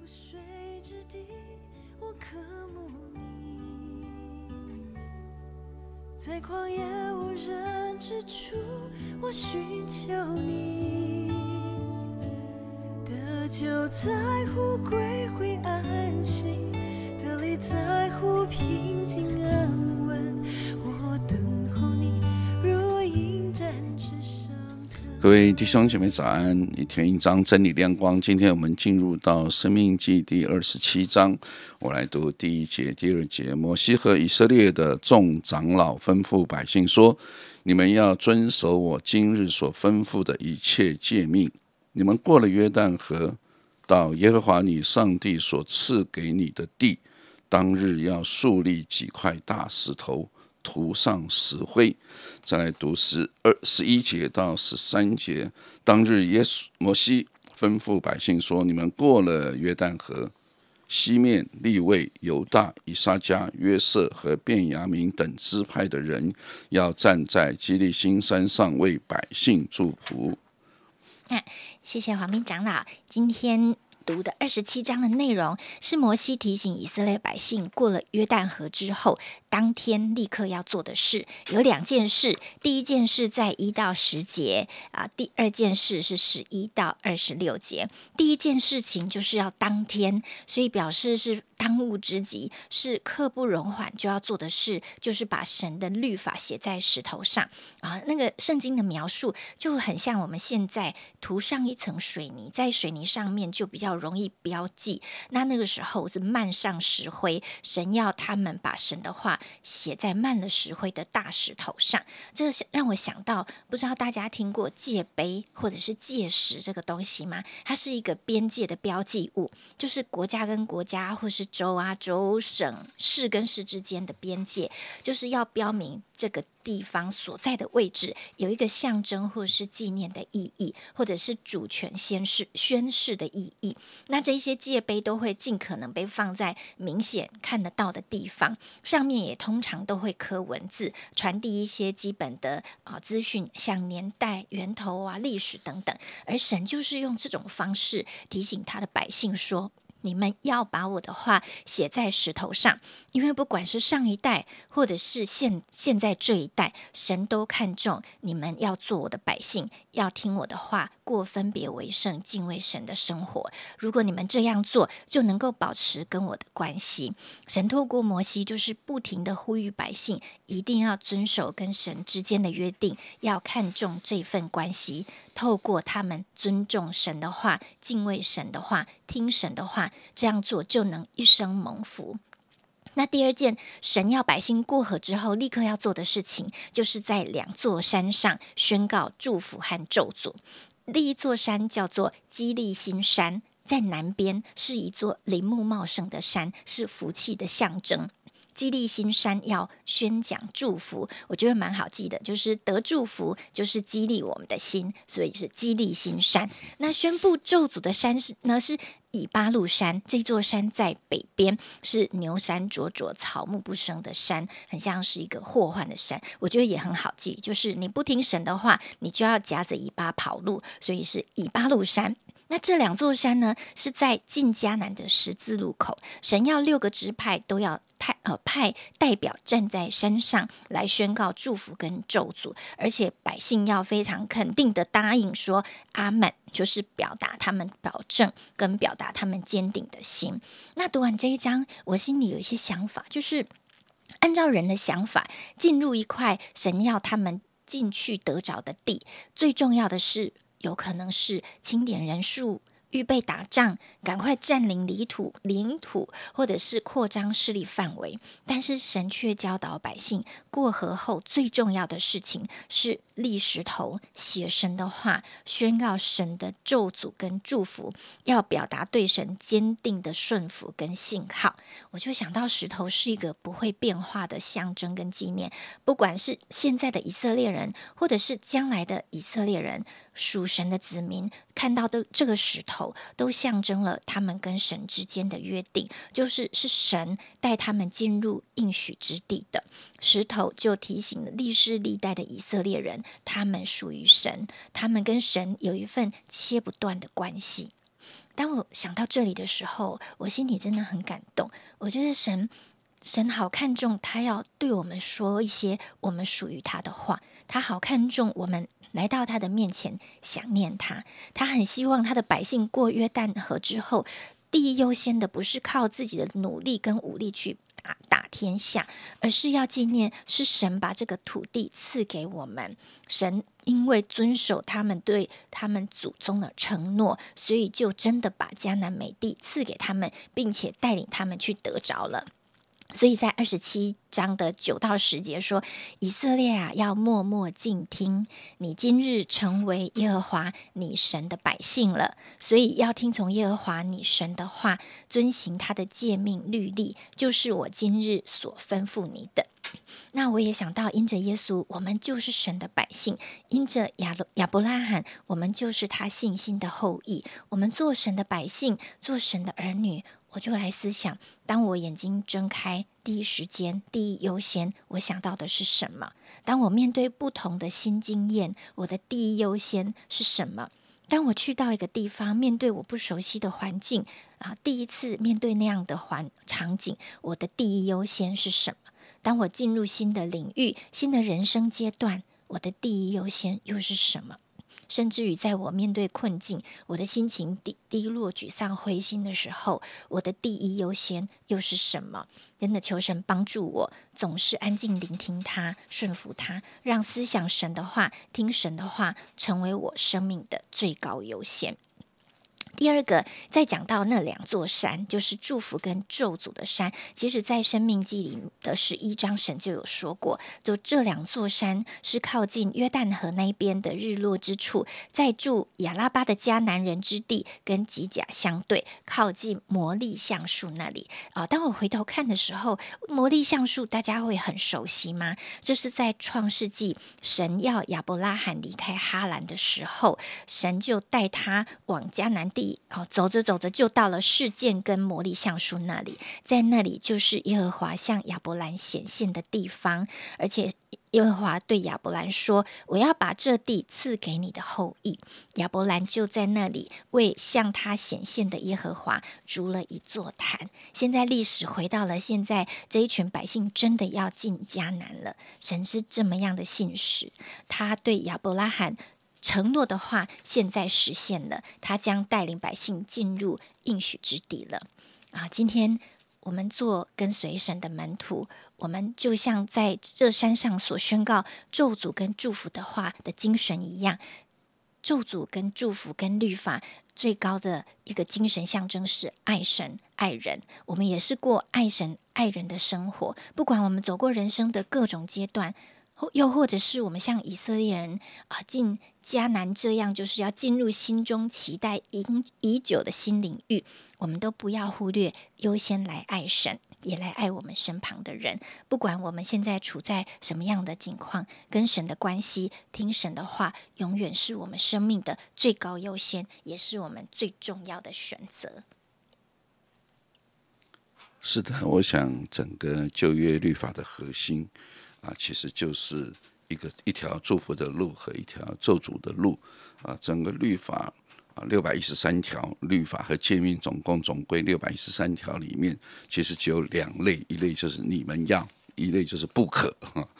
无水之地，我渴慕你；在旷野无人之处，我寻求你。得救在乎归回安息，得力在乎平静安稳。各位弟兄姐妹早安！一天一章真理亮光。今天我们进入到《生命记》第二十七章，我来读第一节、第二节。摩西和以色列的众长老吩咐百姓说：“你们要遵守我今日所吩咐的一切诫命。你们过了约旦河，到耶和华你上帝所赐给你的地，当日要树立几块大石头。”涂上石灰，再来读十二十一节到十三节。当日，耶稣摩西吩咐百姓说：“你们过了约旦河，西面立位、犹大、以撒加、约瑟和便雅明等支派的人，要站在基利新山上为百姓祝福。”谢谢黄明长老，今天。读的二十七章的内容是摩西提醒以色列百姓过了约旦河之后，当天立刻要做的事有两件事。第一件事在一到十节啊，第二件事是十一到二十六节。第一件事情就是要当天，所以表示是当务之急，是刻不容缓就要做的事，就是把神的律法写在石头上啊。那个圣经的描述就很像我们现在涂上一层水泥，在水泥上面就比较。容易标记，那那个时候是漫上石灰，神要他们把神的话写在慢了石灰的大石头上。这让我想到，不知道大家听过界碑或者是界石这个东西吗？它是一个边界的标记物，就是国家跟国家，或是州啊州、省市跟市之间的边界，就是要标明这个。地方所在的位置有一个象征或者是纪念的意义，或者是主权宣誓宣誓的意义。那这些界碑都会尽可能被放在明显看得到的地方，上面也通常都会刻文字，传递一些基本的啊资讯，像年代、源头啊、历史等等。而神就是用这种方式提醒他的百姓说。你们要把我的话写在石头上，因为不管是上一代，或者是现现在这一代，神都看重你们要做我的百姓，要听我的话，过分别为圣、敬畏神的生活。如果你们这样做，就能够保持跟我的关系。神透过摩西，就是不停的呼吁百姓，一定要遵守跟神之间的约定，要看重这份关系。透过他们尊重神的话，敬畏神的话，听神的话。这样做就能一生蒙福。那第二件，神要百姓过河之后立刻要做的事情，就是在两座山上宣告祝福和咒诅。第一座山叫做基利新山，在南边是一座林木茂盛的山，是福气的象征。激励新山要宣讲祝福，我觉得蛮好记的，就是得祝福就是激励我们的心，所以是激励新山。那宣布咒诅的山是呢是以巴路山，这座山在北边，是牛山灼灼、草木不生的山，很像是一个祸患的山。我觉得也很好记，就是你不听神的话，你就要夹着尾巴跑路，所以是以巴路山。那这两座山呢，是在进迦南的十字路口。神要六个支派都要派呃派代表站在山上来宣告祝福跟咒诅，而且百姓要非常肯定的答应说阿门，就是表达他们保证跟表达他们坚定的心。那读完这一章，我心里有一些想法，就是按照人的想法进入一块神要他们进去得着的地，最重要的是。有可能是清点人数。预备打仗，赶快占领领土，领土或者是扩张势力范围。但是神却教导百姓，过河后最重要的事情是立石头，写神的话，宣告神的咒诅跟祝福，要表达对神坚定的顺服跟信号。我就想到石头是一个不会变化的象征跟纪念，不管是现在的以色列人，或者是将来的以色列人，属神的子民，看到的这个石头。都象征了他们跟神之间的约定，就是是神带他们进入应许之地的石头，就提醒了历世历代的以色列人，他们属于神，他们跟神有一份切不断的关系。当我想到这里的时候，我心里真的很感动。我觉得神，神好看重他要对我们说一些我们属于他的话，他好看重我们来到他的面前想念他，他很希望他的百姓过约旦河之后，第一优先的不是靠自己的努力跟武力去。打打天下，而是要纪念是神把这个土地赐给我们。神因为遵守他们对他们祖宗的承诺，所以就真的把迦南美地赐给他们，并且带领他们去得着了。所以在二十七章的九到十节说：“以色列啊，要默默静听，你今日成为耶和华你神的百姓了。所以要听从耶和华你神的话，遵行他的诫命律例，就是我今日所吩咐你的。”那我也想到，因着耶稣，我们就是神的百姓；因着亚亚伯拉罕，我们就是他信心的后裔。我们做神的百姓，做神的儿女。我就来思想，当我眼睛睁开，第一时间、第一优先，我想到的是什么？当我面对不同的新经验，我的第一优先是什么？当我去到一个地方，面对我不熟悉的环境啊，第一次面对那样的环场景，我的第一优先是什么？当我进入新的领域、新的人生阶段，我的第一优先又是什么？甚至于在我面对困境，我的心情低低落、沮丧、灰心的时候，我的第一优先又是什么？真的求神帮助我，总是安静聆听他，顺服他，让思想神的话、听神的话，成为我生命的最高优先。第二个，再讲到那两座山，就是祝福跟咒诅的山。其实，在《生命记》里的十一章，神就有说过，就这两座山是靠近约旦河那边的日落之处，在住亚拉巴的迦南人之地，跟吉甲相对，靠近魔力橡树那里。啊，当我回头看的时候，魔力橡树大家会很熟悉吗？这是在创世纪，神要亚伯拉罕离开哈兰的时候，神就带他往迦南地。哦，走着走着就到了事件跟魔力橡树那里，在那里就是耶和华向亚伯兰显现的地方，而且耶和华对亚伯兰说：“我要把这地赐给你的后裔。”亚伯兰就在那里为向他显现的耶和华筑了一座坛。现在历史回到了现在，这一群百姓真的要进迦南了。神是这么样的信使，他对亚伯拉罕。承诺的话，现在实现了，他将带领百姓进入应许之地了。啊，今天我们做跟随神的门徒，我们就像在这山上所宣告咒诅跟祝福的话的精神一样。咒诅跟祝福跟律法最高的一个精神象征是爱神爱人。我们也是过爱神爱人的生活，不管我们走过人生的各种阶段。或又或者是我们像以色列人啊进迦南这样，就是要进入心中期待已已久的新领域，我们都不要忽略优先来爱神，也来爱我们身旁的人。不管我们现在处在什么样的境况，跟神的关系，听神的话，永远是我们生命的最高优先，也是我们最重要的选择。是的，我想整个旧约律法的核心。啊，其实就是一个一条祝福的路和一条咒诅的路啊。整个律法啊，六百一十三条律法和诫命，总共总归六百一十三条里面，其实只有两类，一类就是你们要，一类就是不可。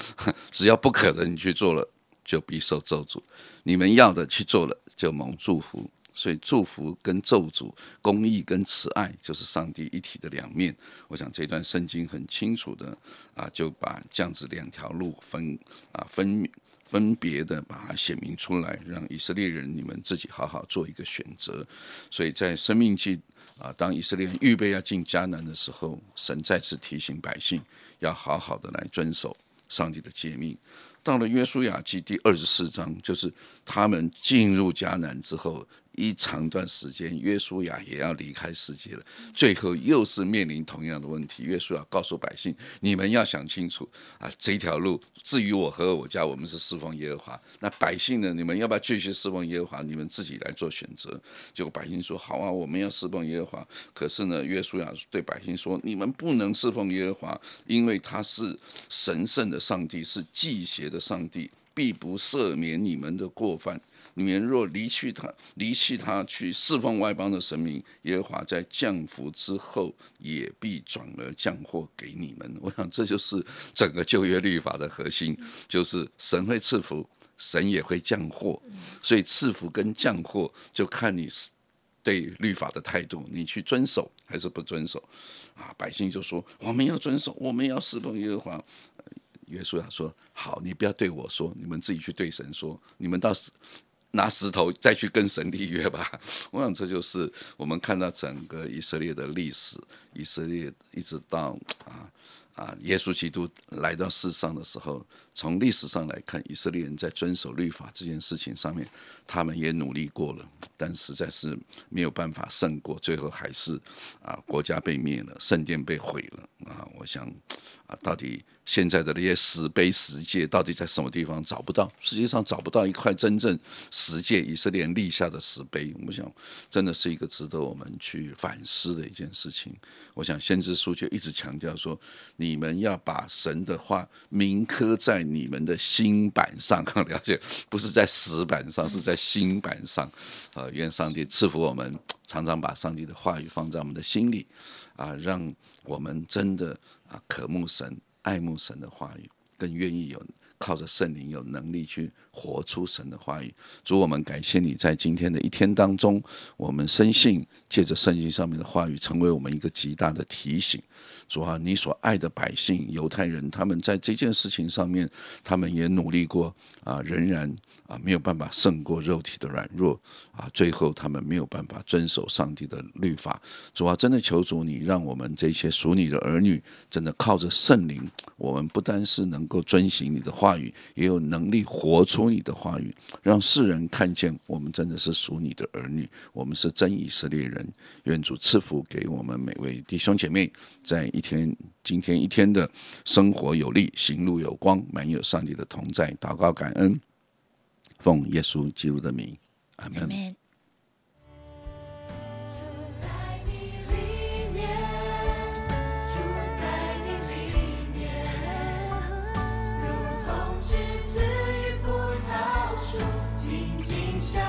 只要不可的，你去做了，就必受咒诅；你们要的去做了，就蒙祝福。所以祝福跟咒诅、公义跟慈爱，就是上帝一体的两面。我想这段圣经很清楚的啊，就把这样子两条路分啊分分别的把它写明出来，让以色列人你们自己好好做一个选择。所以在生命记啊，当以色列人预备要进迦南的时候，神再次提醒百姓要好好的来遵守上帝的诫命。到了约书亚记第二十四章，就是他们进入迦南之后。一长段时间，约书亚也要离开世界了。最后又是面临同样的问题。约书亚告诉百姓：“你们要想清楚啊，这条路至于我和我家，我们是侍奉耶和华。那百姓呢？你们要不要继续侍奉耶和华？你们自己来做选择。”结果百姓说：“好啊，我们要侍奉耶和华。”可是呢，约书亚对百姓说：“你们不能侍奉耶和华，因为他是神圣的上帝，是祭邪的上帝，必不赦免你们的过犯。”你们若离去他，离弃他去侍奉外邦的神明，耶和华在降福之后也必转而降祸给你们。我想这就是整个旧约律法的核心，就是神会赐福，神也会降祸，所以赐福跟降祸就看你是对律法的态度，你去遵守还是不遵守啊？百姓就说我们要遵守，我们要侍奉耶和华。约书亚说：“好，你不要对我说，你们自己去对神说，你们到时拿石头再去跟神立约吧。”我想这就是我们看到整个以色列的历史，以色列一直到啊啊，耶稣基督来到世上的时候，从历史上来看，以色列人在遵守律法这件事情上面，他们也努力过了，但实在是没有办法胜过，最后还是啊，国家被灭了，圣殿被毁了啊。我想啊，到底。现在的那些石碑石界到底在什么地方找不到？实际上找不到一块真正石界以色列立下的石碑。我想，真的是一个值得我们去反思的一件事情。我想，先知书就一直强调说，你们要把神的话铭刻在你们的心板上。了解，不是在石板上，是在心板上。啊，愿上帝赐福我们，常常把上帝的话语放在我们的心里，啊，让我们真的啊渴慕神。爱慕神的话语，更愿意有靠着圣灵有能力去活出神的话语。主，我们感谢你在今天的一天当中，我们深信借着圣经上面的话语，成为我们一个极大的提醒。主啊，你所爱的百姓犹太人，他们在这件事情上面，他们也努力过啊，仍然。啊，没有办法胜过肉体的软弱啊！最后他们没有办法遵守上帝的律法。主啊，真的求主你，让我们这些属你的儿女，真的靠着圣灵，我们不单是能够遵行你的话语，也有能力活出你的话语，让世人看见我们真的是属你的儿女，我们是真以色列人。愿主赐福给我们每位弟兄姐妹，在一天今天一天的生活有力，行路有光，满有上帝的同在，祷告感恩。奉耶稣基督的名，阿门。生